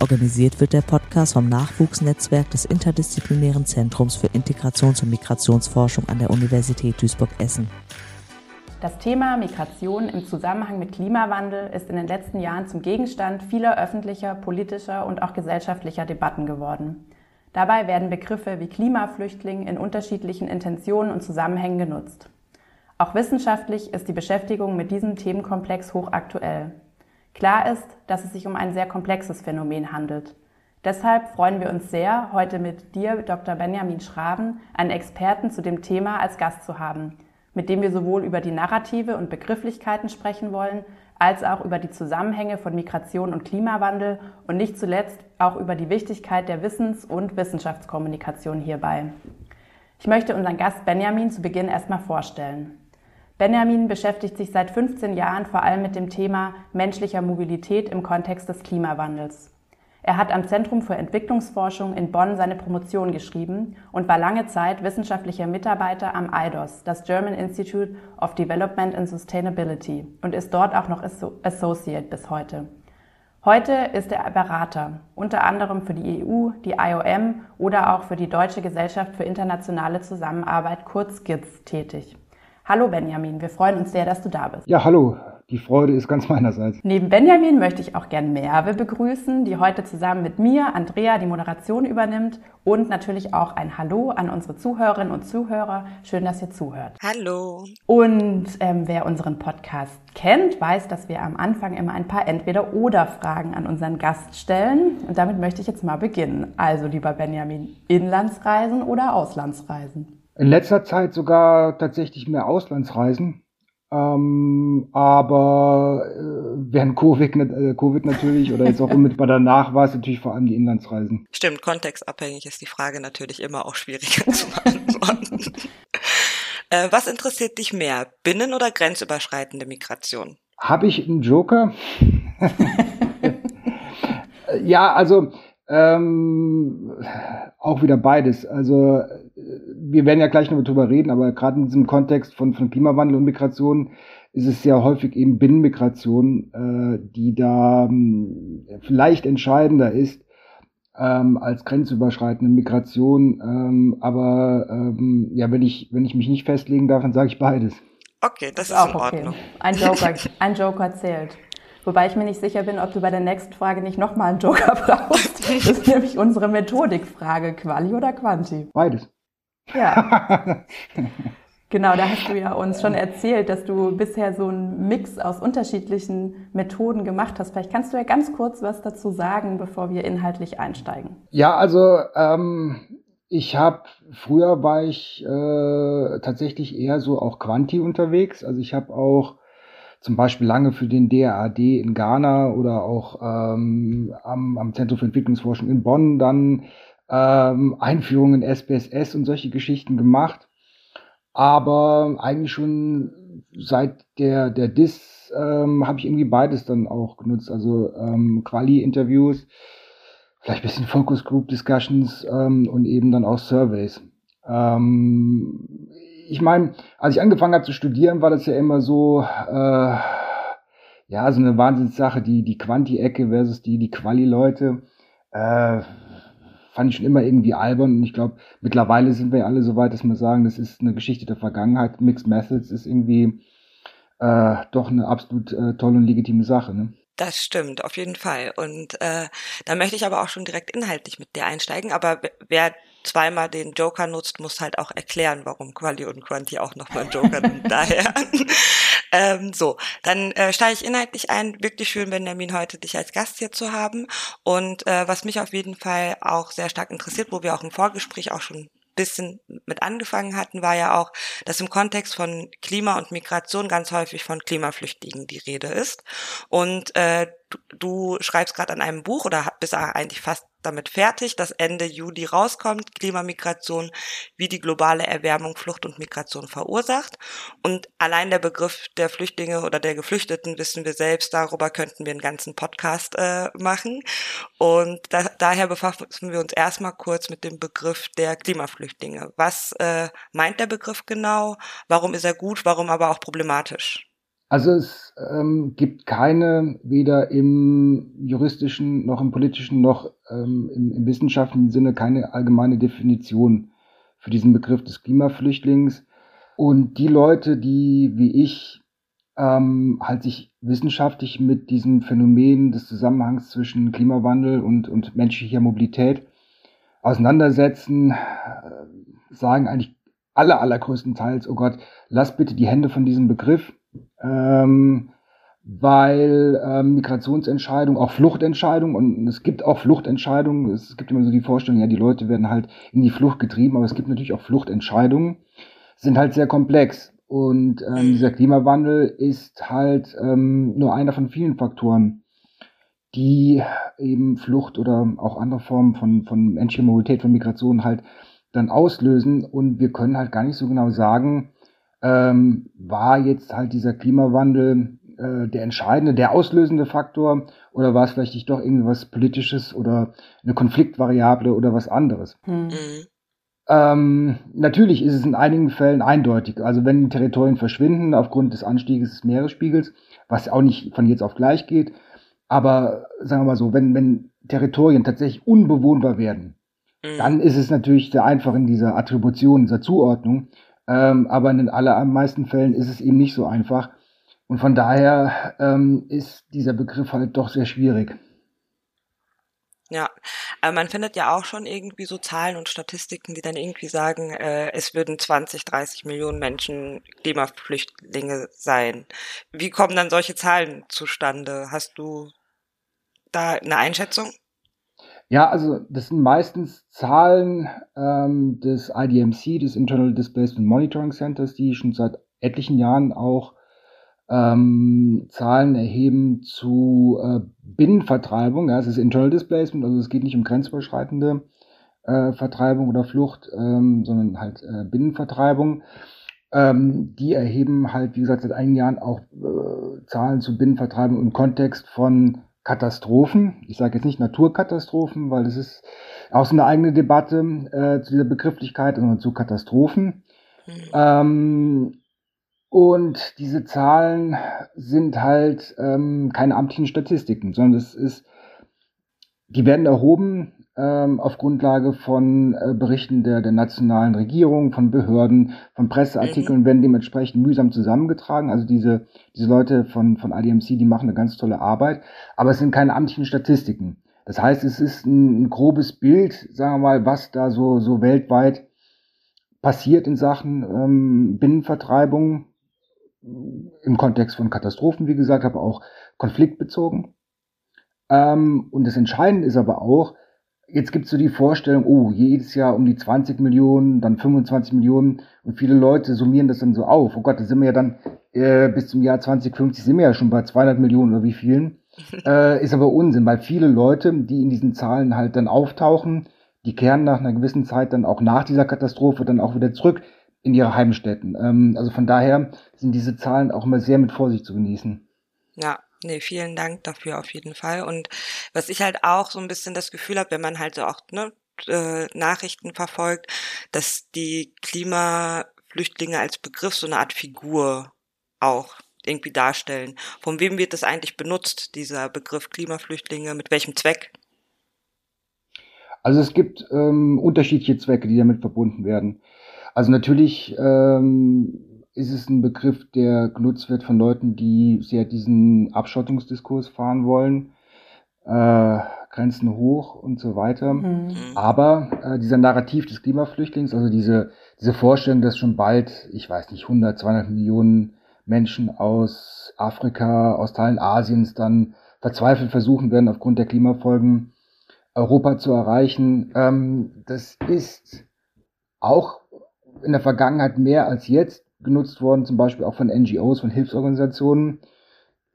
Organisiert wird der Podcast vom Nachwuchsnetzwerk des Interdisziplinären Zentrums für Integrations- und Migrationsforschung an der Universität Duisburg-Essen. Das Thema Migration im Zusammenhang mit Klimawandel ist in den letzten Jahren zum Gegenstand vieler öffentlicher, politischer und auch gesellschaftlicher Debatten geworden. Dabei werden Begriffe wie Klimaflüchtling in unterschiedlichen Intentionen und Zusammenhängen genutzt. Auch wissenschaftlich ist die Beschäftigung mit diesem Themenkomplex hochaktuell. Klar ist, dass es sich um ein sehr komplexes Phänomen handelt. Deshalb freuen wir uns sehr, heute mit dir, Dr. Benjamin Schraben, einen Experten zu dem Thema als Gast zu haben, mit dem wir sowohl über die Narrative und Begrifflichkeiten sprechen wollen, als auch über die Zusammenhänge von Migration und Klimawandel und nicht zuletzt auch über die Wichtigkeit der Wissens- und Wissenschaftskommunikation hierbei. Ich möchte unseren Gast Benjamin zu Beginn erstmal vorstellen. Benjamin beschäftigt sich seit 15 Jahren vor allem mit dem Thema menschlicher Mobilität im Kontext des Klimawandels. Er hat am Zentrum für Entwicklungsforschung in Bonn seine Promotion geschrieben und war lange Zeit wissenschaftlicher Mitarbeiter am IDOS, das German Institute of Development and Sustainability, und ist dort auch noch Associate bis heute. Heute ist er Berater, unter anderem für die EU, die IOM oder auch für die Deutsche Gesellschaft für internationale Zusammenarbeit, kurz GITS, tätig. Hallo Benjamin, wir freuen uns sehr, dass du da bist. Ja, hallo. Die Freude ist ganz meinerseits. Neben Benjamin möchte ich auch gern Merve begrüßen, die heute zusammen mit mir, Andrea, die Moderation übernimmt und natürlich auch ein Hallo an unsere Zuhörerinnen und Zuhörer. Schön, dass ihr zuhört. Hallo. Und ähm, wer unseren Podcast kennt, weiß, dass wir am Anfang immer ein paar Entweder-Oder-Fragen an unseren Gast stellen. Und damit möchte ich jetzt mal beginnen. Also, lieber Benjamin, Inlandsreisen oder Auslandsreisen? In letzter Zeit sogar tatsächlich mehr Auslandsreisen. Ähm, aber äh, während Covid, äh, Covid natürlich oder jetzt auch unmittelbar danach war es natürlich vor allem die Inlandsreisen. Stimmt, kontextabhängig ist die Frage natürlich immer auch schwieriger zu beantworten. äh, was interessiert dich mehr, binnen- oder grenzüberschreitende Migration? Habe ich einen Joker? ja, also ähm, auch wieder beides. Also wir werden ja gleich noch drüber reden, aber gerade in diesem Kontext von, von Klimawandel und Migration ist es sehr häufig eben Binnenmigration, äh, die da ähm, vielleicht entscheidender ist ähm, als grenzüberschreitende Migration. Ähm, aber ähm, ja, wenn ich, wenn ich mich nicht festlegen darf, dann sage ich beides. Okay, das, das ist, auch in Ordnung. Okay. Ein Joker, ein Joker zählt. Wobei ich mir nicht sicher bin, ob du bei der nächsten Frage nicht nochmal einen Joker brauchst. Das ist nämlich unsere Methodikfrage, Quali oder Quanti? Beides. Ja. genau, da hast du ja uns schon erzählt, dass du bisher so einen Mix aus unterschiedlichen Methoden gemacht hast. Vielleicht kannst du ja ganz kurz was dazu sagen, bevor wir inhaltlich einsteigen. Ja, also ähm, ich habe früher war ich äh, tatsächlich eher so auch Quanti unterwegs. Also ich habe auch zum Beispiel lange für den DRAD in Ghana oder auch ähm, am, am Zentrum für Entwicklungsforschung in Bonn dann ähm, Einführungen in SPSS und solche Geschichten gemacht. Aber eigentlich schon seit der, der DIS ähm, habe ich irgendwie beides dann auch genutzt. Also ähm, Quali-Interviews, vielleicht ein bisschen Focus Group Discussions ähm, und eben dann auch Surveys. Ähm, ich meine, als ich angefangen habe zu studieren, war das ja immer so, äh, ja, so eine Wahnsinnssache, die, die Quanti-Ecke versus die, die Quali-Leute. Äh, fand ich schon immer irgendwie albern und ich glaube, mittlerweile sind wir ja alle so weit, dass wir sagen, das ist eine Geschichte der Vergangenheit. Mixed Methods ist irgendwie äh, doch eine absolut äh, tolle und legitime Sache. Ne? Das stimmt, auf jeden Fall. Und äh, da möchte ich aber auch schon direkt inhaltlich mit dir einsteigen. Aber wer zweimal den Joker nutzt, muss halt auch erklären, warum Quali und Quanti auch nochmal Joker nimmt. Daher. ähm, so, dann äh, steige ich inhaltlich ein. Wirklich schön, Benjamin, heute dich als Gast hier zu haben. Und äh, was mich auf jeden Fall auch sehr stark interessiert, wo wir auch im Vorgespräch auch schon bisschen mit angefangen hatten, war ja auch, dass im Kontext von Klima und Migration ganz häufig von Klimaflüchtlingen die Rede ist. Und äh, du, du schreibst gerade an einem Buch oder bist eigentlich fast damit fertig, dass Ende Juli rauskommt, Klimamigration, wie die globale Erwärmung Flucht und Migration verursacht. Und allein der Begriff der Flüchtlinge oder der Geflüchteten wissen wir selbst, darüber könnten wir einen ganzen Podcast äh, machen. Und da, daher befassen wir uns erstmal kurz mit dem Begriff der Klimaflüchtlinge. Was äh, meint der Begriff genau? Warum ist er gut? Warum aber auch problematisch? Also es ähm, gibt keine, weder im juristischen noch im politischen noch ähm, im, im wissenschaftlichen Sinne, keine allgemeine Definition für diesen Begriff des Klimaflüchtlings. Und die Leute, die wie ich ähm, halt sich wissenschaftlich mit diesem Phänomen des Zusammenhangs zwischen Klimawandel und, und menschlicher Mobilität auseinandersetzen, äh, sagen eigentlich aller, allergrößtenteils, oh Gott, lass bitte die Hände von diesem Begriff ähm, weil ähm, Migrationsentscheidungen, auch Fluchtentscheidungen, und es gibt auch Fluchtentscheidungen, es gibt immer so die Vorstellung, ja, die Leute werden halt in die Flucht getrieben, aber es gibt natürlich auch Fluchtentscheidungen, sind halt sehr komplex. Und ähm, dieser Klimawandel ist halt ähm, nur einer von vielen Faktoren, die eben Flucht oder auch andere Formen von, von menschlicher Mobilität, von Migration halt dann auslösen. Und wir können halt gar nicht so genau sagen, ähm, war jetzt halt dieser Klimawandel äh, der entscheidende, der auslösende Faktor oder war es vielleicht nicht doch irgendwas Politisches oder eine Konfliktvariable oder was anderes? Hm. Mhm. Ähm, natürlich ist es in einigen Fällen eindeutig. Also wenn Territorien verschwinden aufgrund des Anstieges des Meeresspiegels, was auch nicht von jetzt auf gleich geht, aber sagen wir mal so, wenn, wenn Territorien tatsächlich unbewohnbar werden, mhm. dann ist es natürlich sehr einfach in dieser Attribution, dieser Zuordnung, ähm, aber in den allermeisten Fällen ist es eben nicht so einfach. Und von daher ähm, ist dieser Begriff halt doch sehr schwierig. Ja, aber man findet ja auch schon irgendwie so Zahlen und Statistiken, die dann irgendwie sagen, äh, es würden 20, 30 Millionen Menschen Klimaflüchtlinge sein. Wie kommen dann solche Zahlen zustande? Hast du da eine Einschätzung? Ja, also das sind meistens Zahlen ähm, des IDMC, des Internal Displacement Monitoring Centers, die schon seit etlichen Jahren auch ähm, Zahlen erheben zu äh, Binnenvertreibung. Ja, es ist Internal Displacement, also es geht nicht um grenzüberschreitende äh, Vertreibung oder Flucht, ähm, sondern halt äh, Binnenvertreibung. Ähm, die erheben halt, wie gesagt, seit einigen Jahren auch äh, Zahlen zu Binnenvertreibung im Kontext von Katastrophen. Ich sage jetzt nicht Naturkatastrophen, weil das ist auch so eine eigene Debatte äh, zu dieser Begrifflichkeit, sondern zu Katastrophen. Mhm. Ähm, und diese Zahlen sind halt ähm, keine amtlichen Statistiken, sondern es ist, die werden erhoben ähm, auf Grundlage von äh, Berichten der, der nationalen Regierung, von Behörden, von Presseartikeln, mhm. werden dementsprechend mühsam zusammengetragen. Also diese, diese Leute von, von IDMC, die machen eine ganz tolle Arbeit, aber es sind keine amtlichen Statistiken. Das heißt, es ist ein, ein grobes Bild, sagen wir mal, was da so, so weltweit passiert in Sachen ähm, Binnenvertreibung im Kontext von Katastrophen, wie gesagt, aber auch konfliktbezogen. Ähm, und das Entscheidende ist aber auch, Jetzt gibt es so die Vorstellung, oh, jedes Jahr um die 20 Millionen, dann 25 Millionen und viele Leute summieren das dann so auf. Oh Gott, da sind wir ja dann äh, bis zum Jahr 2050 sind wir ja schon bei 200 Millionen oder wie vielen. Äh, ist aber Unsinn, weil viele Leute, die in diesen Zahlen halt dann auftauchen, die kehren nach einer gewissen Zeit dann auch nach dieser Katastrophe dann auch wieder zurück in ihre Heimstätten. Ähm, also von daher sind diese Zahlen auch immer sehr mit Vorsicht zu genießen. Ja, Nee, vielen Dank dafür auf jeden Fall. Und was ich halt auch so ein bisschen das Gefühl habe, wenn man halt so auch ne, äh, Nachrichten verfolgt, dass die Klimaflüchtlinge als Begriff so eine Art Figur auch irgendwie darstellen. Von wem wird das eigentlich benutzt, dieser Begriff Klimaflüchtlinge? Mit welchem Zweck? Also es gibt ähm, unterschiedliche Zwecke, die damit verbunden werden. Also natürlich ähm, ist es ein Begriff, der genutzt wird von Leuten, die sehr diesen Abschottungsdiskurs fahren wollen, äh, Grenzen hoch und so weiter. Mhm. Aber äh, dieser Narrativ des Klimaflüchtlings, also diese, diese Vorstellung, dass schon bald, ich weiß nicht, 100, 200 Millionen Menschen aus Afrika, aus Teilen Asiens dann verzweifelt versuchen werden, aufgrund der Klimafolgen Europa zu erreichen, ähm, das ist auch in der Vergangenheit mehr als jetzt genutzt worden, zum Beispiel auch von NGOs, von Hilfsorganisationen.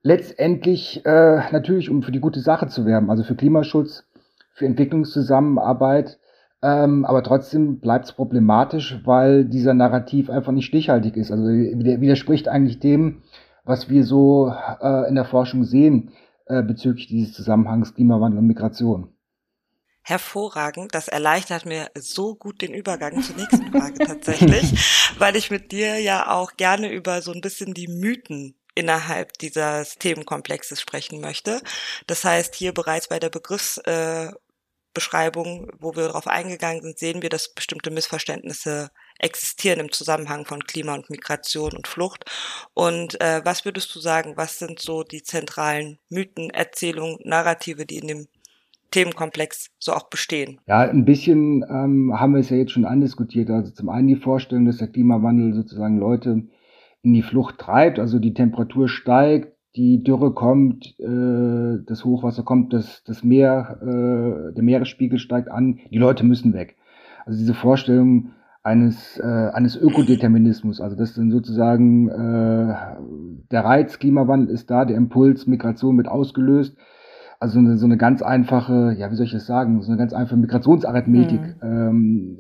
Letztendlich äh, natürlich, um für die gute Sache zu werben, also für Klimaschutz, für Entwicklungszusammenarbeit. Ähm, aber trotzdem bleibt es problematisch, weil dieser Narrativ einfach nicht stichhaltig ist. Also widerspricht eigentlich dem, was wir so äh, in der Forschung sehen äh, bezüglich dieses Zusammenhangs Klimawandel und Migration. Hervorragend. Das erleichtert mir so gut den Übergang zur nächsten Frage tatsächlich, weil ich mit dir ja auch gerne über so ein bisschen die Mythen innerhalb dieses Themenkomplexes sprechen möchte. Das heißt, hier bereits bei der Begriffs, äh, wo wir darauf eingegangen sind, sehen wir, dass bestimmte Missverständnisse existieren im Zusammenhang von Klima und Migration und Flucht. Und äh, was würdest du sagen, was sind so die zentralen Mythen, Erzählungen, Narrative, die in dem Themenkomplex so auch bestehen? Ja, ein bisschen ähm, haben wir es ja jetzt schon andiskutiert. Also zum einen die Vorstellung, dass der Klimawandel sozusagen Leute in die Flucht treibt, also die Temperatur steigt, die Dürre kommt, äh, das Hochwasser kommt, das, das Meer, äh, der Meeresspiegel steigt an, die Leute müssen weg. Also diese Vorstellung eines, äh, eines Ökodeterminismus, also dass dann sozusagen äh, der Reiz Klimawandel ist da, der Impuls Migration mit ausgelöst. Also eine, so eine ganz einfache, ja, wie soll ich das sagen, so eine ganz einfache Migrationsarithmetik mhm. ähm,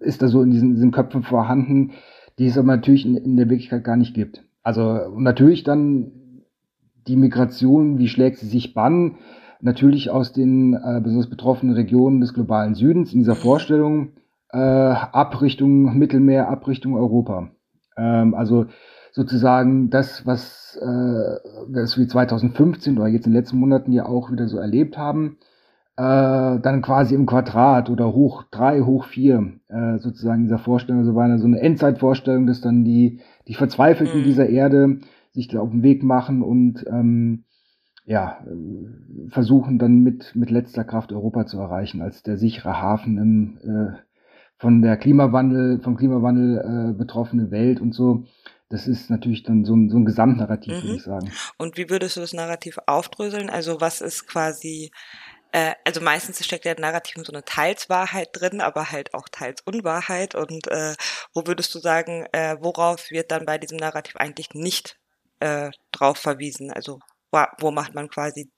ist da so in diesen, diesen Köpfen vorhanden, die es aber natürlich in, in der Wirklichkeit gar nicht gibt. Also natürlich dann die Migration, wie schlägt sie sich bann? Natürlich aus den äh, besonders betroffenen Regionen des globalen Südens in dieser Vorstellung äh, Abrichtung Mittelmeer, Abrichtung Europa. Ähm, also sozusagen das, was, äh, was wir 2015 oder jetzt in den letzten Monaten ja auch wieder so erlebt haben, äh, dann quasi im Quadrat oder hoch drei, hoch vier, äh, sozusagen dieser Vorstellung, so war so eine Endzeitvorstellung, dass dann die, die Verzweifelten mhm. dieser Erde sich da auf den Weg machen und ähm, ja, versuchen dann mit, mit letzter Kraft Europa zu erreichen, als der sichere Hafen im, äh, von der Klimawandel, vom Klimawandel äh, betroffene Welt und so. Das ist natürlich dann so ein, so ein Gesamtnarrativ, mhm. würde ich sagen. Und wie würdest du das Narrativ aufdröseln? Also was ist quasi äh, also meistens steckt ja Narrativ so eine Teilswahrheit drin, aber halt auch teils Unwahrheit. Und äh, wo würdest du sagen, äh, worauf wird dann bei diesem Narrativ eigentlich nicht äh, drauf verwiesen. Also wo, wo macht man quasi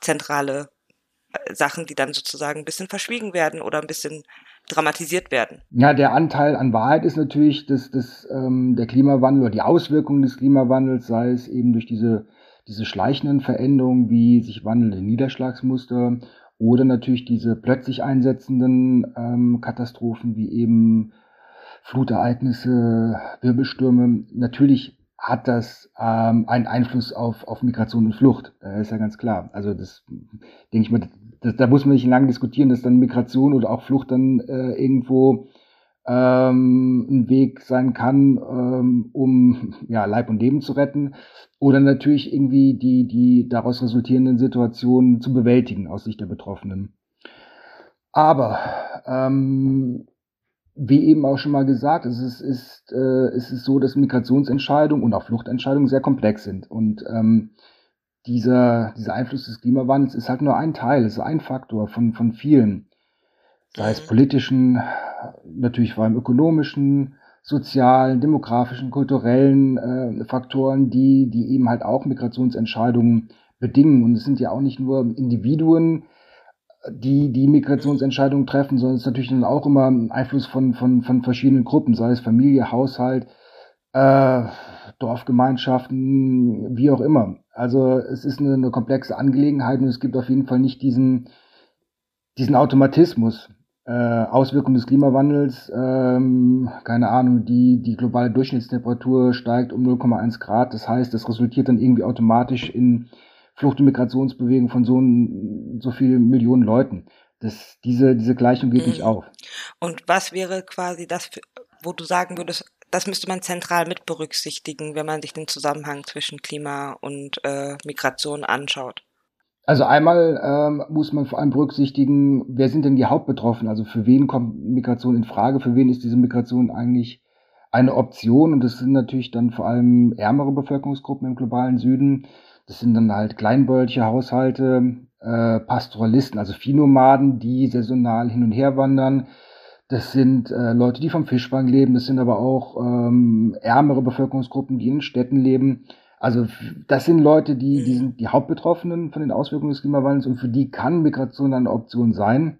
zentrale äh, Sachen, die dann sozusagen ein bisschen verschwiegen werden oder ein bisschen dramatisiert werden. Ja, der Anteil an Wahrheit ist natürlich dass, dass, ähm, der Klimawandel oder die Auswirkungen des Klimawandels, sei es eben durch diese, diese schleichenden Veränderungen wie sich wandelnde Niederschlagsmuster oder natürlich diese plötzlich einsetzenden ähm, Katastrophen wie eben Flutereignisse, Wirbelstürme. Natürlich hat das ähm, einen Einfluss auf, auf Migration und Flucht. Das ist ja ganz klar. Also das denke ich mal, das, da muss man nicht lange diskutieren, dass dann Migration oder auch Flucht dann äh, irgendwo ähm, ein Weg sein kann, ähm, um ja, Leib und Leben zu retten. Oder natürlich irgendwie die, die daraus resultierenden Situationen zu bewältigen aus Sicht der Betroffenen. Aber ähm, wie eben auch schon mal gesagt, es ist, ist, äh, es ist so, dass Migrationsentscheidungen und auch Fluchtentscheidungen sehr komplex sind. Und ähm, dieser, dieser Einfluss des Klimawandels ist halt nur ein Teil, ist ein Faktor von, von vielen. Sei es mhm. politischen, natürlich vor allem ökonomischen, sozialen, demografischen, kulturellen äh, Faktoren, die, die eben halt auch Migrationsentscheidungen bedingen. Und es sind ja auch nicht nur Individuen, die die Migrationsentscheidungen treffen, sondern es ist natürlich dann auch immer ein Einfluss von, von, von verschiedenen Gruppen, sei es Familie, Haushalt, äh, Dorfgemeinschaften, wie auch immer. Also es ist eine, eine komplexe Angelegenheit und es gibt auf jeden Fall nicht diesen, diesen Automatismus. Äh, Auswirkungen des Klimawandels, ähm, keine Ahnung, die, die globale Durchschnittstemperatur steigt um 0,1 Grad. Das heißt, das resultiert dann irgendwie automatisch in Flucht- und Migrationsbewegung von so, so vielen Millionen Leuten. Das, diese, diese Gleichung geht mhm. nicht auf. Und was wäre quasi das, wo du sagen würdest, das müsste man zentral mit berücksichtigen, wenn man sich den Zusammenhang zwischen Klima und äh, Migration anschaut? Also einmal ähm, muss man vor allem berücksichtigen, wer sind denn die Hauptbetroffenen? Also für wen kommt Migration in Frage? Für wen ist diese Migration eigentlich eine Option? Und das sind natürlich dann vor allem ärmere Bevölkerungsgruppen im globalen Süden, das sind dann halt kleinbäuerliche Haushalte, äh, Pastoralisten, also Viehnomaden, die saisonal hin und her wandern. Das sind äh, Leute, die vom Fischfang leben. Das sind aber auch ähm, ärmere Bevölkerungsgruppen, die in Städten leben. Also das sind Leute, die, die sind die Hauptbetroffenen von den Auswirkungen des Klimawandels und für die kann Migration eine Option sein.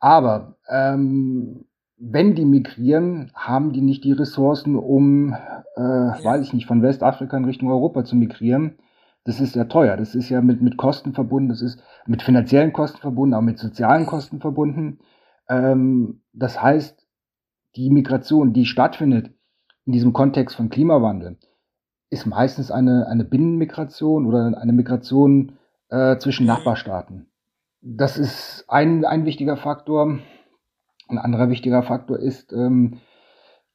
Aber ähm, wenn die migrieren, haben die nicht die Ressourcen, um, äh, weiß ich nicht, von Westafrika in Richtung Europa zu migrieren. Das ist ja teuer. Das ist ja mit, mit Kosten verbunden. Das ist mit finanziellen Kosten verbunden, auch mit sozialen Kosten verbunden. Ähm, das heißt, die Migration, die stattfindet in diesem Kontext von Klimawandel, ist meistens eine, eine Binnenmigration oder eine Migration äh, zwischen Nachbarstaaten. Das ist ein, ein wichtiger Faktor. Ein anderer wichtiger Faktor ist, ähm,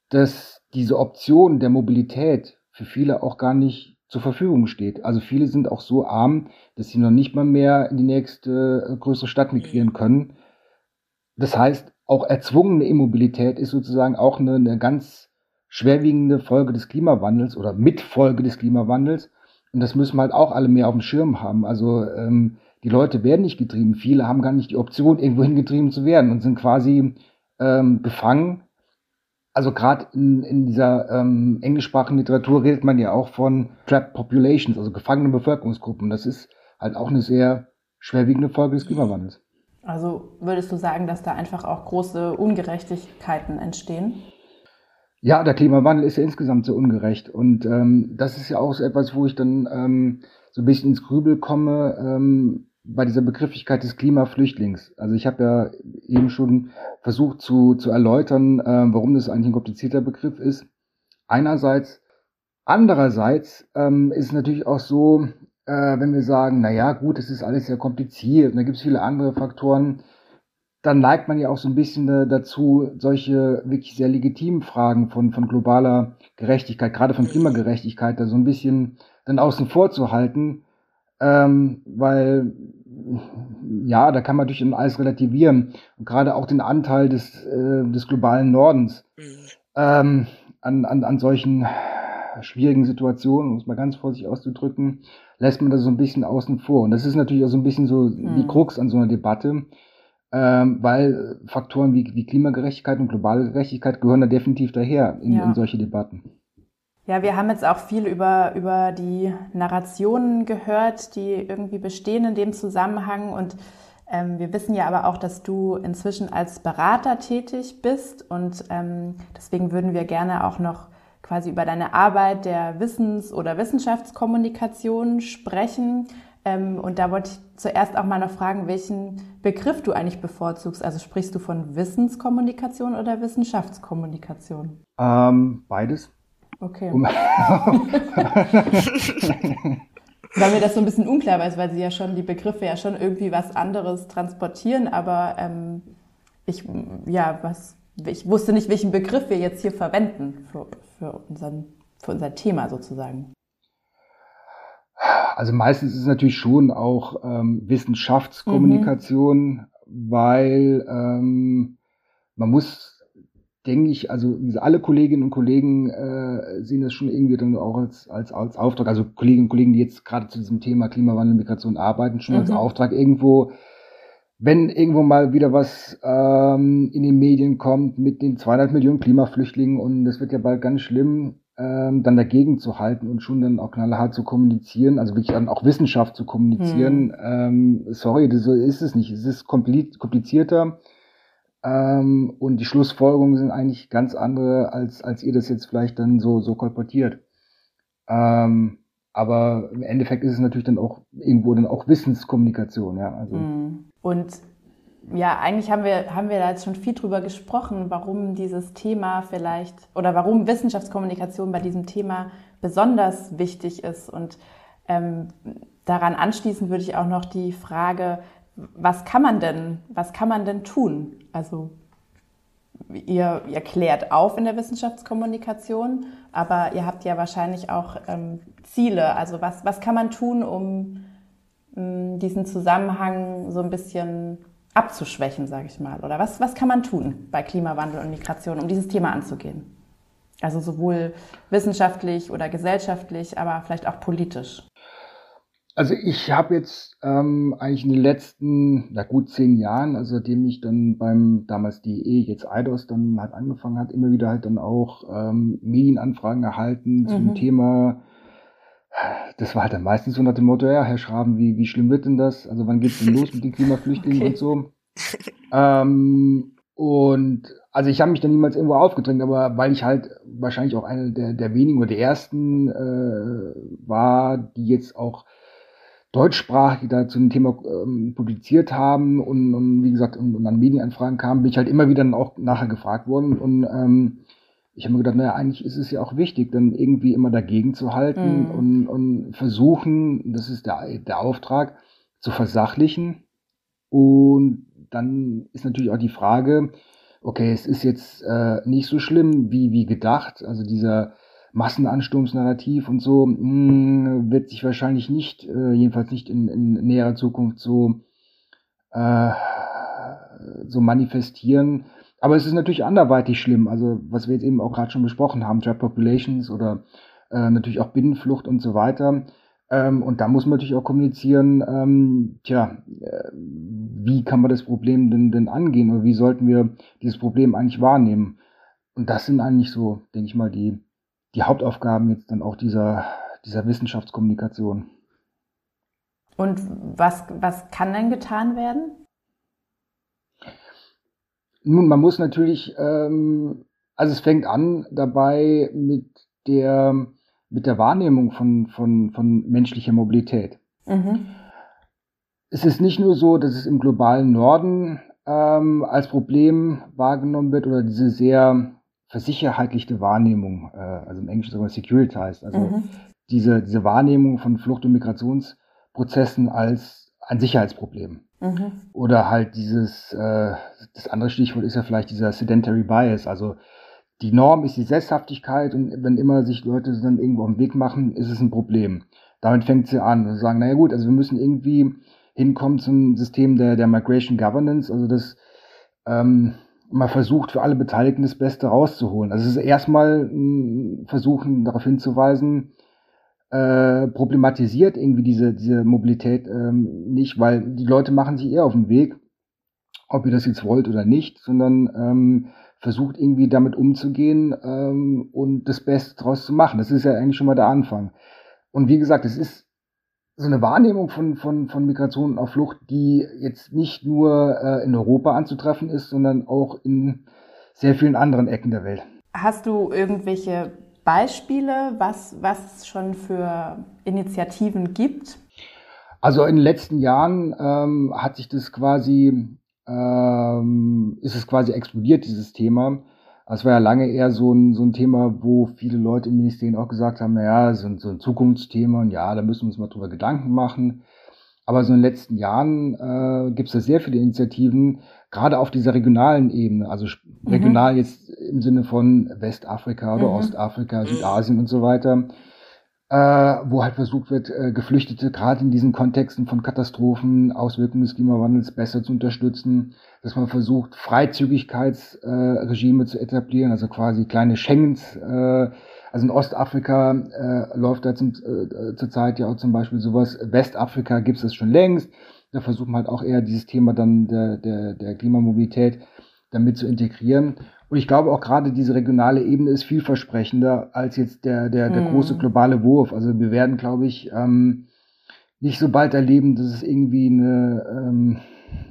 dass diese Option der Mobilität für viele auch gar nicht zur Verfügung steht. Also viele sind auch so arm, dass sie noch nicht mal mehr in die nächste äh, größere Stadt migrieren können. Das heißt, auch erzwungene Immobilität ist sozusagen auch eine, eine ganz schwerwiegende Folge des Klimawandels oder Mitfolge des Klimawandels. Und das müssen wir halt auch alle mehr auf dem Schirm haben. Also ähm, die Leute werden nicht getrieben. Viele haben gar nicht die Option, irgendwo hingetrieben zu werden und sind quasi ähm, gefangen. Also gerade in, in dieser ähm, englischsprachigen Literatur redet man ja auch von Trapped Populations, also gefangene Bevölkerungsgruppen. Das ist halt auch eine sehr schwerwiegende Folge des Klimawandels. Also würdest du sagen, dass da einfach auch große Ungerechtigkeiten entstehen? Ja, der Klimawandel ist ja insgesamt so ungerecht. Und ähm, das ist ja auch so etwas, wo ich dann ähm, so ein bisschen ins Grübel komme ähm, bei dieser Begrifflichkeit des Klimaflüchtlings. Also ich habe ja eben schon versucht zu, zu erläutern, äh, warum das eigentlich ein komplizierter Begriff ist. Einerseits. Andererseits ähm, ist es natürlich auch so, äh, wenn wir sagen, na ja, gut, es ist alles sehr kompliziert und da gibt es viele andere Faktoren, dann neigt man ja auch so ein bisschen äh, dazu, solche wirklich sehr legitimen Fragen von, von globaler Gerechtigkeit, gerade von Klimagerechtigkeit, da so ein bisschen dann außen vor zu halten, ähm, weil ja, da kann man natürlich alles relativieren und gerade auch den Anteil des, äh, des globalen Nordens ähm, an, an, an solchen schwierigen Situationen, um es mal ganz vorsichtig auszudrücken, lässt man das so ein bisschen außen vor. Und das ist natürlich auch so ein bisschen so mhm. die Krux an so einer Debatte, ähm, weil Faktoren wie, wie Klimagerechtigkeit und globale Gerechtigkeit gehören da definitiv daher in, ja. in solche Debatten. Ja, wir haben jetzt auch viel über, über die Narrationen gehört, die irgendwie bestehen in dem Zusammenhang. Und ähm, wir wissen ja aber auch, dass du inzwischen als Berater tätig bist. Und ähm, deswegen würden wir gerne auch noch quasi über deine Arbeit der Wissens- oder Wissenschaftskommunikation sprechen. Ähm, und da wollte ich zuerst auch mal noch fragen, welchen Begriff du eigentlich bevorzugst. Also sprichst du von Wissenskommunikation oder Wissenschaftskommunikation? Ähm, beides. Okay. Um weil mir das so ein bisschen unklar ist, weil sie ja schon die Begriffe ja schon irgendwie was anderes transportieren, aber ähm, ich ja was ich wusste nicht, welchen Begriff wir jetzt hier verwenden für, für, unseren, für unser Thema sozusagen. Also meistens ist es natürlich schon auch ähm, Wissenschaftskommunikation, mhm. weil ähm, man muss, denke ich, also alle Kolleginnen und Kollegen äh, sehen das schon irgendwie dann auch als, als, als Auftrag, also Kolleginnen und Kollegen, die jetzt gerade zu diesem Thema Klimawandel, Migration arbeiten, schon mhm. als Auftrag irgendwo wenn irgendwo mal wieder was ähm, in den Medien kommt mit den 200 Millionen Klimaflüchtlingen und das wird ja bald ganz schlimm, ähm, dann dagegen zu halten und schon dann auch knallhart zu kommunizieren, also wirklich dann auch Wissenschaft zu kommunizieren. Hm. Ähm, sorry, das, so ist es nicht. Es ist komplizierter ähm, und die Schlussfolgerungen sind eigentlich ganz andere, als, als ihr das jetzt vielleicht dann so, so kolportiert. Ähm, aber im Endeffekt ist es natürlich dann auch irgendwo dann auch Wissenskommunikation, ja. Also. Hm. Und ja, eigentlich haben wir, haben wir da jetzt schon viel drüber gesprochen, warum dieses Thema vielleicht oder warum Wissenschaftskommunikation bei diesem Thema besonders wichtig ist. Und ähm, daran anschließend würde ich auch noch die Frage, was kann man denn, was kann man denn tun? Also ihr, ihr klärt auf in der Wissenschaftskommunikation, aber ihr habt ja wahrscheinlich auch ähm, Ziele. Also was, was kann man tun, um ähm, diesen Zusammenhang so ein bisschen abzuschwächen, sage ich mal? Oder was, was kann man tun bei Klimawandel und Migration, um dieses Thema anzugehen? Also sowohl wissenschaftlich oder gesellschaftlich, aber vielleicht auch politisch. Also ich habe jetzt ähm, eigentlich in den letzten, na gut, zehn Jahren, also seitdem ich dann beim damals die E, jetzt IDOS dann halt angefangen hat, immer wieder halt dann auch ähm, Medienanfragen erhalten mhm. zum Thema das war halt dann meistens so nach dem Motto, ja, Herr Schraben, wie, wie schlimm wird denn das? Also wann geht's denn los mit den Klimaflüchtlingen okay. und so? ähm, und also ich habe mich da niemals irgendwo aufgedrängt, aber weil ich halt wahrscheinlich auch eine der, der wenigen oder der ersten äh, war, die jetzt auch deutschsprachig da zu dem Thema ähm, publiziert haben und, und wie gesagt und, und an Medienanfragen kamen, bin ich halt immer wieder dann auch nachher gefragt worden und ähm, ich habe mir gedacht, naja, eigentlich ist es ja auch wichtig, dann irgendwie immer dagegen zu halten mhm. und, und versuchen, das ist der, der Auftrag, zu versachlichen. Und dann ist natürlich auch die Frage, okay, es ist jetzt äh, nicht so schlimm wie, wie gedacht. Also dieser Massenansturmsnarrativ und so mh, hm, wird sich wahrscheinlich nicht, äh, jedenfalls nicht in, in näherer Zukunft so, äh, so manifestieren. Aber es ist natürlich anderweitig schlimm. Also was wir jetzt eben auch gerade schon besprochen haben, Trap Populations oder äh, natürlich auch Binnenflucht und so weiter. Ähm, und da muss man natürlich auch kommunizieren, ähm, tja, äh, wie kann man das Problem denn, denn angehen oder wie sollten wir dieses Problem eigentlich wahrnehmen? Und das sind eigentlich so, denke ich mal, die, die Hauptaufgaben jetzt dann auch dieser, dieser Wissenschaftskommunikation. Und was, was kann denn getan werden? Nun, man muss natürlich, ähm, also es fängt an dabei mit der, mit der Wahrnehmung von, von, von menschlicher Mobilität. Mhm. Es ist nicht nur so, dass es im globalen Norden ähm, als Problem wahrgenommen wird oder diese sehr versicherheitlichte Wahrnehmung, äh, also im Englischen sagen wir securitized, also mhm. diese, diese Wahrnehmung von Flucht- und Migrationsprozessen als ein Sicherheitsproblem. Mhm. Oder halt dieses, äh, das andere Stichwort ist ja vielleicht dieser sedentary bias, also die Norm ist die Sesshaftigkeit und wenn immer sich Leute dann irgendwo auf den Weg machen, ist es ein Problem. Damit fängt sie an und sagen, naja gut, also wir müssen irgendwie hinkommen zum System der, der Migration Governance, also das ähm, man versucht für alle Beteiligten das Beste rauszuholen. Also es ist erstmal ein Versuchen darauf hinzuweisen, äh, problematisiert irgendwie diese, diese Mobilität ähm, nicht, weil die Leute machen sich eher auf den Weg, ob ihr das jetzt wollt oder nicht, sondern ähm, versucht irgendwie damit umzugehen ähm, und das Beste draus zu machen. Das ist ja eigentlich schon mal der Anfang. Und wie gesagt, es ist so eine Wahrnehmung von, von, von Migration auf Flucht, die jetzt nicht nur äh, in Europa anzutreffen ist, sondern auch in sehr vielen anderen Ecken der Welt. Hast du irgendwelche Beispiele, was, was es schon für Initiativen gibt? Also in den letzten Jahren ähm, hat sich das quasi, ähm, ist es quasi explodiert, dieses Thema. Es war ja lange eher so ein, so ein Thema, wo viele Leute im Ministerium auch gesagt haben, naja, so ein, so ein Zukunftsthema und ja, da müssen wir uns mal drüber Gedanken machen. Aber so in den letzten Jahren äh, gibt es da sehr viele Initiativen, gerade auf dieser regionalen Ebene, also mhm. regional jetzt im Sinne von Westafrika oder mhm. Ostafrika, Südasien und so weiter, äh, wo halt versucht wird, äh, Geflüchtete gerade in diesen Kontexten von Katastrophen, Auswirkungen des Klimawandels besser zu unterstützen, dass man versucht, Freizügigkeitsregime zu etablieren, also quasi kleine Schengens, äh, also in Ostafrika äh, läuft da zum, äh, zurzeit ja auch zum Beispiel sowas. Westafrika gibt es das schon längst. Da versucht man halt auch eher dieses Thema dann der, der, der Klimamobilität damit zu integrieren. Und ich glaube auch gerade diese regionale Ebene ist vielversprechender als jetzt der, der, der hm. große globale Wurf. Also wir werden, glaube ich, ähm, nicht so bald erleben, dass es irgendwie eine, ähm,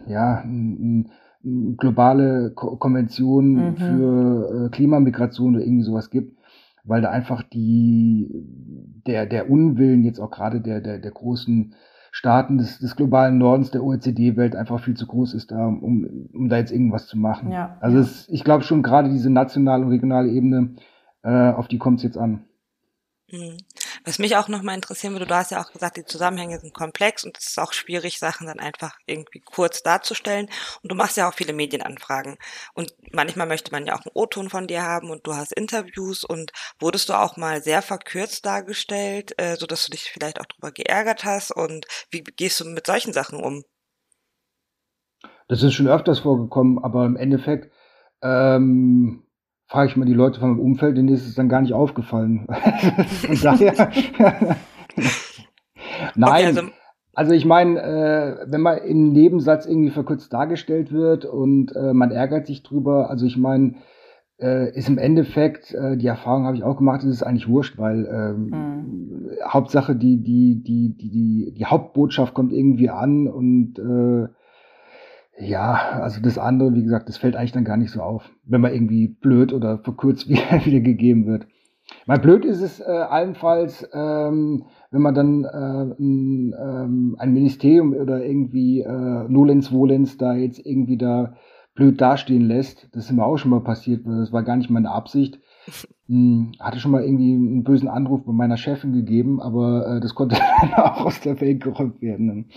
ja, globale Ko Konvention mhm. für äh, Klimamigration oder irgendwie sowas gibt, weil da einfach die, der, der Unwillen jetzt auch gerade der, der, der großen Staaten des, des globalen Nordens der OECD-Welt einfach viel zu groß ist, da, um, um da jetzt irgendwas zu machen. Ja. Also es, ich glaube schon gerade diese nationale und regionale Ebene, äh, auf die kommt es jetzt an. Mhm. Was mich auch nochmal interessieren würde, du hast ja auch gesagt, die Zusammenhänge sind komplex und es ist auch schwierig, Sachen dann einfach irgendwie kurz darzustellen. Und du machst ja auch viele Medienanfragen. Und manchmal möchte man ja auch einen O-Ton von dir haben und du hast Interviews und wurdest du auch mal sehr verkürzt dargestellt, äh, so dass du dich vielleicht auch darüber geärgert hast. Und wie gehst du mit solchen Sachen um? Das ist schon öfters vorgekommen, aber im Endeffekt ähm, frage ich mal die Leute von meinem Umfeld, denen ist es dann gar nicht aufgefallen. Von daher. Nein. Okay, also, also ich meine, äh, wenn man im Nebensatz irgendwie verkürzt dargestellt wird und äh, man ärgert sich drüber, also ich meine, äh, ist im Endeffekt, äh, die Erfahrung habe ich auch gemacht, ist es eigentlich wurscht, weil ähm, mhm. Hauptsache die, die, die, die, die, die Hauptbotschaft kommt irgendwie an und äh, ja, also das andere, wie gesagt, das fällt eigentlich dann gar nicht so auf, wenn man irgendwie blöd oder verkürzt wieder, wieder gegeben wird. Mal blöd ist es äh, allenfalls, ähm, wenn man dann äh, ein, ähm, ein Ministerium oder irgendwie äh, Nolens Volens da jetzt irgendwie da blöd dastehen lässt. Das ist mir auch schon mal passiert, das war gar nicht meine Absicht. Hm, hatte schon mal irgendwie einen bösen Anruf bei meiner Chefin gegeben, aber äh, das konnte dann auch aus der Welt geräumt werden.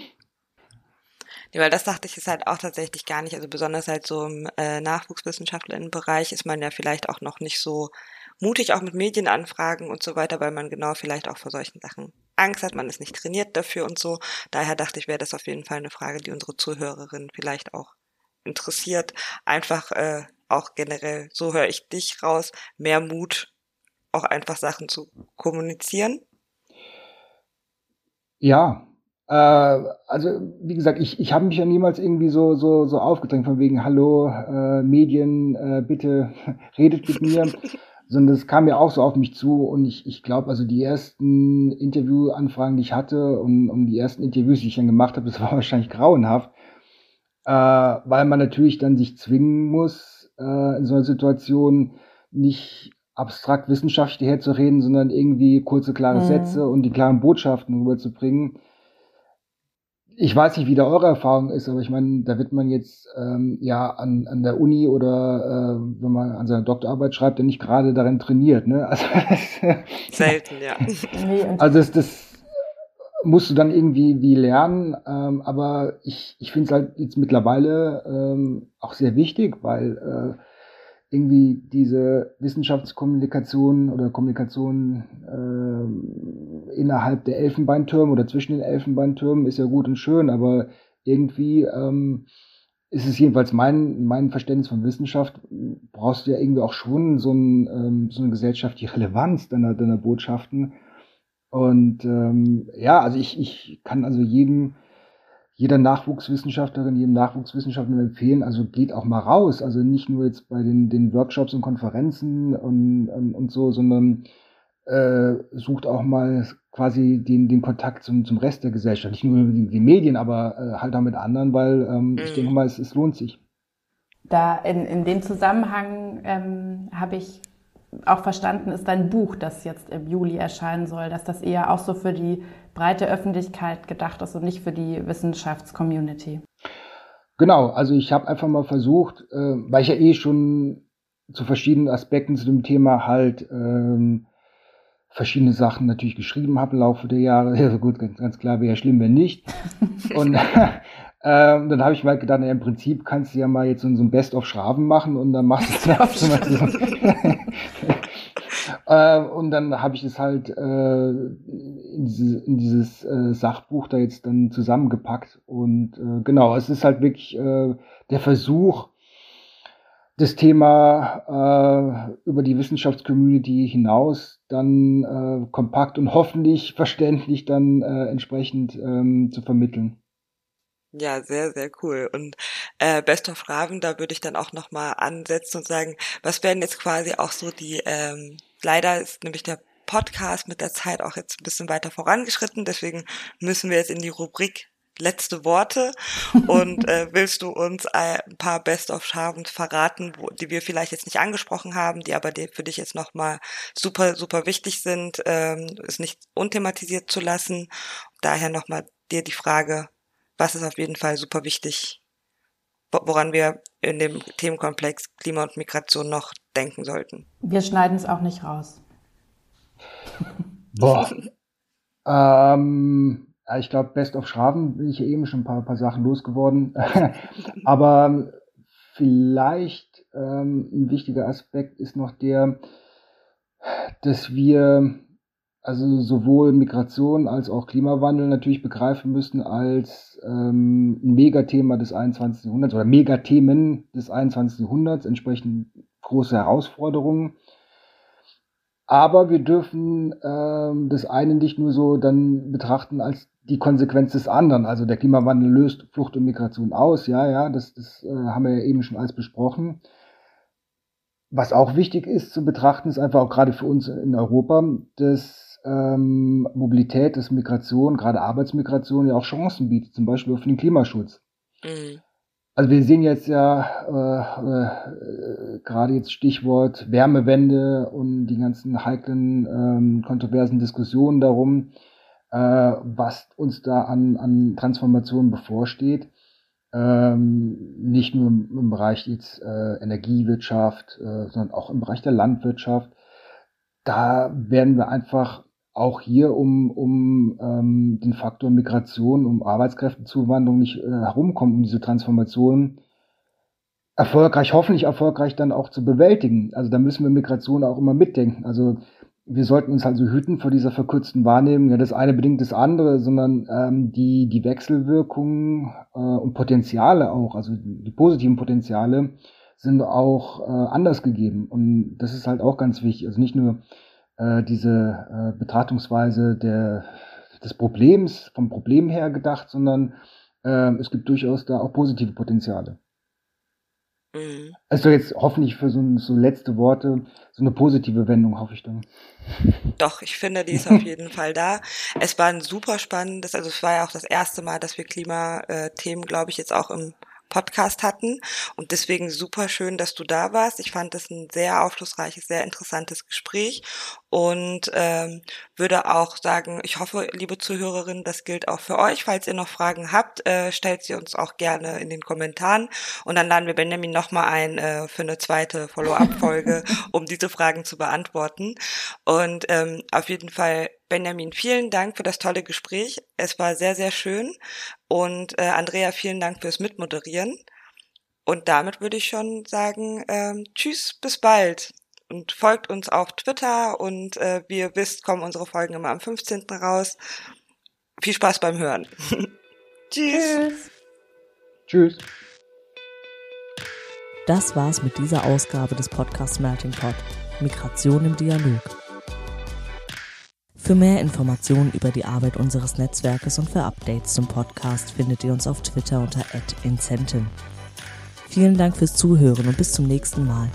Ne? Ja, weil das dachte ich ist halt auch tatsächlich gar nicht. Also besonders halt so im äh, Nachwuchswissenschaftlerinnenbereich ist man ja vielleicht auch noch nicht so mutig, auch mit Medienanfragen und so weiter, weil man genau vielleicht auch vor solchen Sachen Angst hat, man ist nicht trainiert dafür und so. Daher dachte ich, wäre das auf jeden Fall eine Frage, die unsere Zuhörerinnen vielleicht auch interessiert. Einfach äh, auch generell, so höre ich dich raus, mehr Mut, auch einfach Sachen zu kommunizieren. Ja, äh, also wie gesagt, ich, ich habe mich ja niemals irgendwie so, so, so aufgedrängt von wegen, hallo, äh, Medien, äh, bitte redet mit mir. sondern das kam ja auch so auf mich zu und ich, ich glaube, also die ersten Interviewanfragen, die ich hatte und, und die ersten Interviews, die ich dann gemacht habe, das war wahrscheinlich grauenhaft, äh, weil man natürlich dann sich zwingen muss, äh, in so einer Situation nicht abstrakt wissenschaftlich herzureden, sondern irgendwie kurze, klare mhm. Sätze und die klaren Botschaften rüberzubringen ich weiß nicht, wie da eure Erfahrung ist, aber ich meine, da wird man jetzt ähm, ja an, an der Uni oder äh, wenn man an seiner Doktorarbeit schreibt, ja nicht gerade darin trainiert. Ne? Also, Selten, ja. also das, das musst du dann irgendwie wie lernen, ähm, aber ich, ich finde es halt jetzt mittlerweile ähm, auch sehr wichtig, weil äh, irgendwie diese Wissenschaftskommunikation oder Kommunikation äh, innerhalb der Elfenbeintürme oder zwischen den Elfenbeintürmen ist ja gut und schön, aber irgendwie ähm, ist es jedenfalls mein, mein Verständnis von Wissenschaft, brauchst du ja irgendwie auch schon so, ein, ähm, so eine gesellschaftliche Relevanz deiner, deiner Botschaften. Und ähm, ja, also ich, ich kann also jedem jeder Nachwuchswissenschaftlerin, jedem Nachwuchswissenschaftler empfehlen, also geht auch mal raus. Also nicht nur jetzt bei den, den Workshops und Konferenzen und, und, und so, sondern äh, sucht auch mal quasi den, den Kontakt zum, zum Rest der Gesellschaft. Nicht nur die, die Medien, aber äh, halt auch mit anderen, weil ähm, mhm. ich denke mal, es, es lohnt sich. Da in, in dem Zusammenhang ähm, habe ich auch verstanden, ist dein Buch, das jetzt im Juli erscheinen soll, dass das eher auch so für die breite Öffentlichkeit gedacht ist und nicht für die Wissenschaftscommunity. Genau, also ich habe einfach mal versucht, äh, weil ich ja eh schon zu verschiedenen Aspekten zu dem Thema halt ähm, verschiedene Sachen natürlich geschrieben habe im Laufe der Jahre. Ja, gut, ganz, ganz klar wäre ja schlimm, wenn nicht. und ähm, dann habe ich mal gedacht, na, im Prinzip kannst du ja mal jetzt so, so ein Best-of-Schraven machen und dann machst du das so. äh, und dann habe ich es halt äh, in, diese, in dieses äh, Sachbuch da jetzt dann zusammengepackt. Und äh, genau, es ist halt wirklich äh, der Versuch, das Thema äh, über die Wissenschaftscommunity hinaus dann äh, kompakt und hoffentlich verständlich dann äh, entsprechend ähm, zu vermitteln. Ja, sehr, sehr cool. Und äh, Best of Raven, da würde ich dann auch nochmal ansetzen und sagen, was werden jetzt quasi auch so die, ähm, leider ist nämlich der Podcast mit der Zeit auch jetzt ein bisschen weiter vorangeschritten, deswegen müssen wir jetzt in die Rubrik letzte Worte und äh, willst du uns ein paar Best of Schaven verraten, wo, die wir vielleicht jetzt nicht angesprochen haben, die aber die für dich jetzt nochmal super, super wichtig sind, ähm, es nicht unthematisiert zu lassen. Daher nochmal dir die Frage, was ist auf jeden Fall super wichtig, woran wir in dem Themenkomplex Klima und Migration noch denken sollten. Wir schneiden es auch nicht raus. Boah. ähm, ich glaube, Best of Schraven bin ich ja eben schon ein paar, paar Sachen losgeworden. Aber vielleicht ähm, ein wichtiger Aspekt ist noch der, dass wir also sowohl Migration als auch Klimawandel natürlich begreifen müssen als ähm, ein Megathema des 21. Jahrhunderts oder Megathemen des 21. Jahrhunderts, entsprechend große Herausforderungen. Aber wir dürfen ähm, das eine nicht nur so dann betrachten als die Konsequenz des anderen. Also der Klimawandel löst Flucht und Migration aus, ja, ja, das, das äh, haben wir ja eben schon alles besprochen was auch wichtig ist zu betrachten, ist einfach auch gerade für uns in Europa, dass ähm, Mobilität, dass Migration, gerade Arbeitsmigration ja auch Chancen bietet, zum Beispiel für den Klimaschutz. Mhm. Also wir sehen jetzt ja äh, äh, gerade jetzt Stichwort Wärmewende und die ganzen heiklen, ähm, kontroversen Diskussionen darum, äh, was uns da an, an Transformationen bevorsteht ähm, nicht nur im Bereich jetzt äh, Energiewirtschaft, äh, sondern auch im Bereich der Landwirtschaft. Da werden wir einfach auch hier um, um ähm, den Faktor Migration, um Arbeitskräftezuwanderung nicht äh, herumkommen, um diese Transformation erfolgreich, hoffentlich erfolgreich dann auch zu bewältigen. Also da müssen wir Migration auch immer mitdenken. Also wir sollten uns also hüten vor dieser verkürzten Wahrnehmung, ja, das eine bedingt das andere, sondern ähm, die, die Wechselwirkungen äh, und Potenziale auch, also die positiven Potenziale sind auch äh, anders gegeben. Und das ist halt auch ganz wichtig. Also nicht nur äh, diese äh, Betrachtungsweise der, des Problems, vom Problem her gedacht, sondern äh, es gibt durchaus da auch positive Potenziale. Mhm. Also jetzt hoffentlich für so, so letzte Worte, so eine positive Wendung, hoffe ich dann. Doch, ich finde, die ist auf jeden Fall da. Es war ein super spannendes, also es war ja auch das erste Mal, dass wir Klimathemen, glaube ich, jetzt auch im Podcast hatten. Und deswegen super schön, dass du da warst. Ich fand das ein sehr aufschlussreiches, sehr interessantes Gespräch und ähm, würde auch sagen, ich hoffe, liebe Zuhörerinnen, das gilt auch für euch. Falls ihr noch Fragen habt, äh, stellt sie uns auch gerne in den Kommentaren und dann laden wir Benjamin nochmal ein äh, für eine zweite Follow-up-Folge, um diese Fragen zu beantworten. Und ähm, auf jeden Fall Benjamin, vielen Dank für das tolle Gespräch. Es war sehr, sehr schön. Und äh, Andrea, vielen Dank fürs Mitmoderieren. Und damit würde ich schon sagen, ähm, tschüss, bis bald. Und folgt uns auf Twitter und äh, wie ihr wisst, kommen unsere Folgen immer am 15. raus. Viel Spaß beim Hören. tschüss. Tschüss. Das war's mit dieser Ausgabe des Podcasts Melting Pot. Migration im Dialog. Für mehr Informationen über die Arbeit unseres Netzwerkes und für Updates zum Podcast findet ihr uns auf Twitter unter @incenten. Vielen Dank fürs Zuhören und bis zum nächsten Mal.